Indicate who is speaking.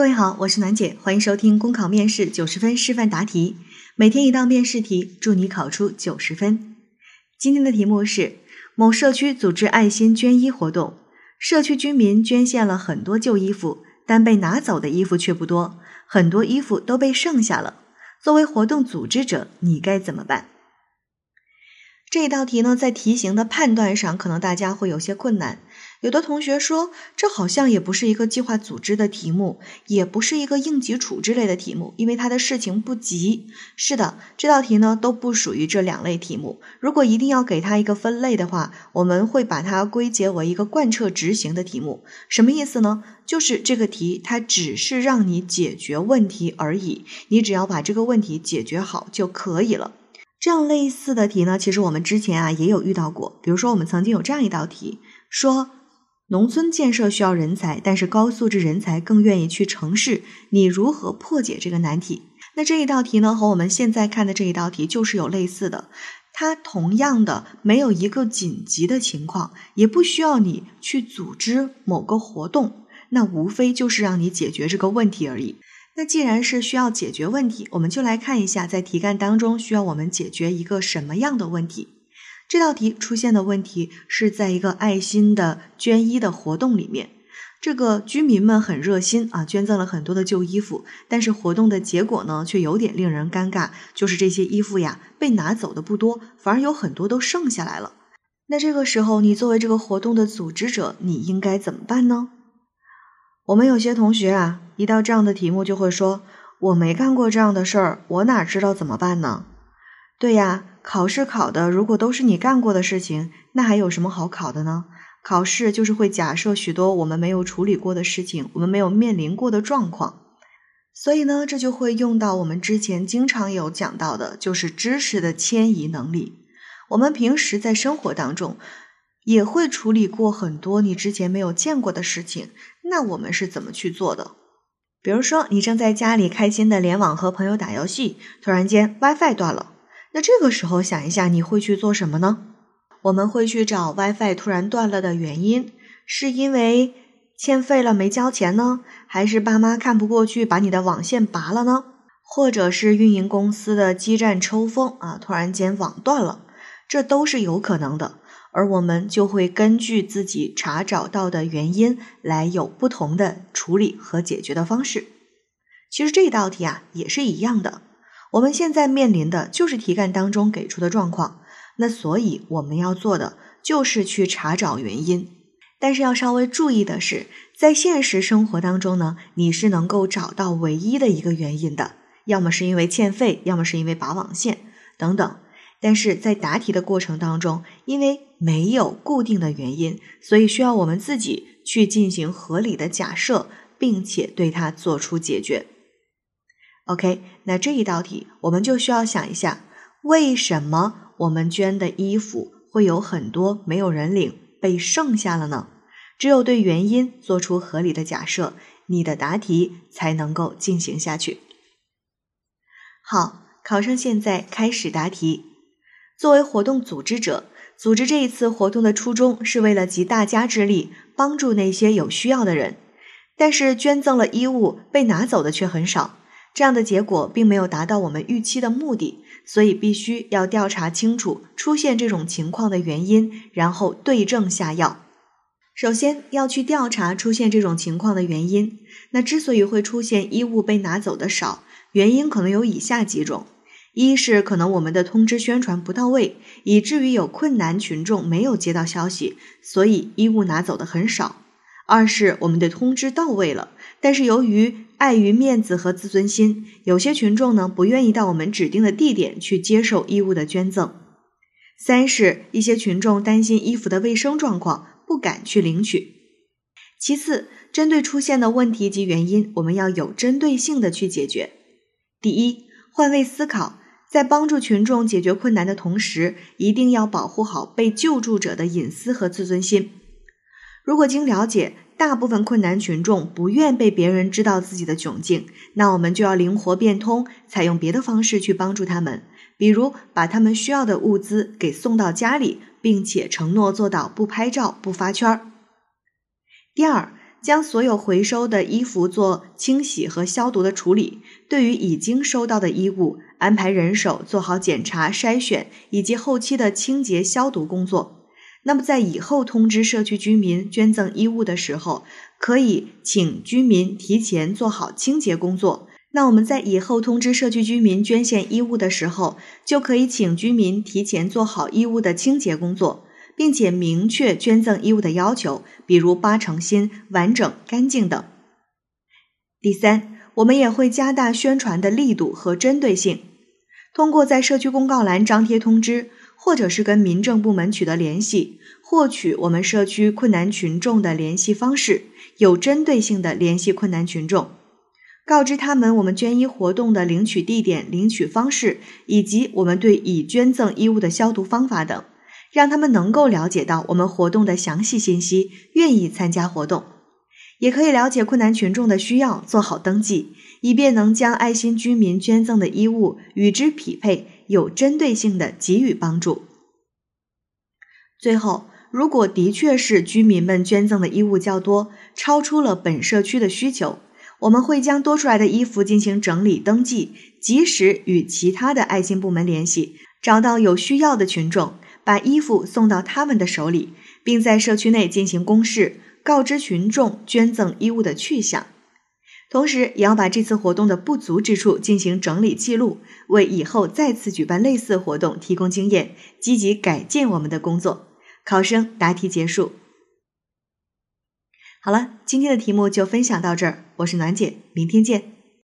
Speaker 1: 各位好，我是暖姐，欢迎收听公考面试九十分示范答题，每天一道面试题，祝你考出九十分。今天的题目是：某社区组织爱心捐衣活动，社区居民捐献了很多旧衣服，但被拿走的衣服却不多，很多衣服都被剩下了。作为活动组织者，你该怎么办？这一道题呢，在题型的判断上，可能大家会有些困难。有的同学说，这好像也不是一个计划组织的题目，也不是一个应急处置类的题目，因为它的事情不急。是的，这道题呢都不属于这两类题目。如果一定要给它一个分类的话，我们会把它归结为一个贯彻执行的题目。什么意思呢？就是这个题它只是让你解决问题而已，你只要把这个问题解决好就可以了。这样类似的题呢，其实我们之前啊也有遇到过。比如说，我们曾经有这样一道题，说农村建设需要人才，但是高素质人才更愿意去城市，你如何破解这个难题？那这一道题呢，和我们现在看的这一道题就是有类似的，它同样的没有一个紧急的情况，也不需要你去组织某个活动，那无非就是让你解决这个问题而已。那既然是需要解决问题，我们就来看一下，在题干当中需要我们解决一个什么样的问题。这道题出现的问题是在一个爱心的捐衣的活动里面，这个居民们很热心啊，捐赠了很多的旧衣服，但是活动的结果呢，却有点令人尴尬，就是这些衣服呀被拿走的不多，反而有很多都剩下来了。那这个时候，你作为这个活动的组织者，你应该怎么办呢？我们有些同学啊，一到这样的题目就会说：“我没干过这样的事儿，我哪知道怎么办呢？”对呀，考试考的如果都是你干过的事情，那还有什么好考的呢？考试就是会假设许多我们没有处理过的事情，我们没有面临过的状况，所以呢，这就会用到我们之前经常有讲到的，就是知识的迁移能力。我们平时在生活当中。也会处理过很多你之前没有见过的事情，那我们是怎么去做的？比如说，你正在家里开心的联网和朋友打游戏，突然间 WiFi 断了，那这个时候想一下，你会去做什么呢？我们会去找 WiFi 突然断了的原因，是因为欠费了没交钱呢，还是爸妈看不过去把你的网线拔了呢？或者是运营公司的基站抽风啊，突然间网断了，这都是有可能的。而我们就会根据自己查找到的原因来有不同的处理和解决的方式。其实这道题啊也是一样的，我们现在面临的就是题干当中给出的状况，那所以我们要做的就是去查找原因。但是要稍微注意的是，在现实生活当中呢，你是能够找到唯一的一个原因的，要么是因为欠费，要么是因为拔网线等等。但是在答题的过程当中，因为没有固定的原因，所以需要我们自己去进行合理的假设，并且对它做出解决。OK，那这一道题我们就需要想一下，为什么我们捐的衣服会有很多没有人领，被剩下了呢？只有对原因做出合理的假设，你的答题才能够进行下去。好，考生现在开始答题。作为活动组织者，组织这一次活动的初衷是为了集大家之力，帮助那些有需要的人。但是捐赠了衣物被拿走的却很少，这样的结果并没有达到我们预期的目的。所以必须要调查清楚出现这种情况的原因，然后对症下药。首先要去调查出现这种情况的原因。那之所以会出现衣物被拿走的少，原因可能有以下几种。一是可能我们的通知宣传不到位，以至于有困难群众没有接到消息，所以衣物拿走的很少；二是我们的通知到位了，但是由于碍于面子和自尊心，有些群众呢不愿意到我们指定的地点去接受衣物的捐赠；三是一些群众担心衣服的卫生状况，不敢去领取。其次，针对出现的问题及原因，我们要有针对性的去解决。第一，换位思考。在帮助群众解决困难的同时，一定要保护好被救助者的隐私和自尊心。如果经了解，大部分困难群众不愿被别人知道自己的窘境，那我们就要灵活变通，采用别的方式去帮助他们，比如把他们需要的物资给送到家里，并且承诺做到不拍照、不发圈儿。第二，将所有回收的衣服做清洗和消毒的处理。对于已经收到的衣物，安排人手做好检查、筛选以及后期的清洁消毒工作。那么，在以后通知社区居民捐赠衣物的时候，可以请居民提前做好清洁工作。那我们在以后通知社区居民捐献衣物的时候，就可以请居民提前做好衣物的清洁工作。并且明确捐赠衣物的要求，比如八成新、完整、干净等。第三，我们也会加大宣传的力度和针对性，通过在社区公告栏张贴通知，或者是跟民政部门取得联系，获取我们社区困难群众的联系方式，有针对性的联系困难群众，告知他们我们捐衣活动的领取地点、领取方式，以及我们对已捐赠衣物的消毒方法等。让他们能够了解到我们活动的详细信息，愿意参加活动，也可以了解困难群众的需要，做好登记，以便能将爱心居民捐赠的衣物与之匹配，有针对性的给予帮助。最后，如果的确是居民们捐赠的衣物较多，超出了本社区的需求，我们会将多出来的衣服进行整理登记，及时与其他的爱心部门联系，找到有需要的群众。把衣服送到他们的手里，并在社区内进行公示，告知群众捐赠衣物的去向。同时，也要把这次活动的不足之处进行整理记录，为以后再次举办类似活动提供经验，积极改进我们的工作。考生答题结束。好了，今天的题目就分享到这儿，我是暖姐，明天见。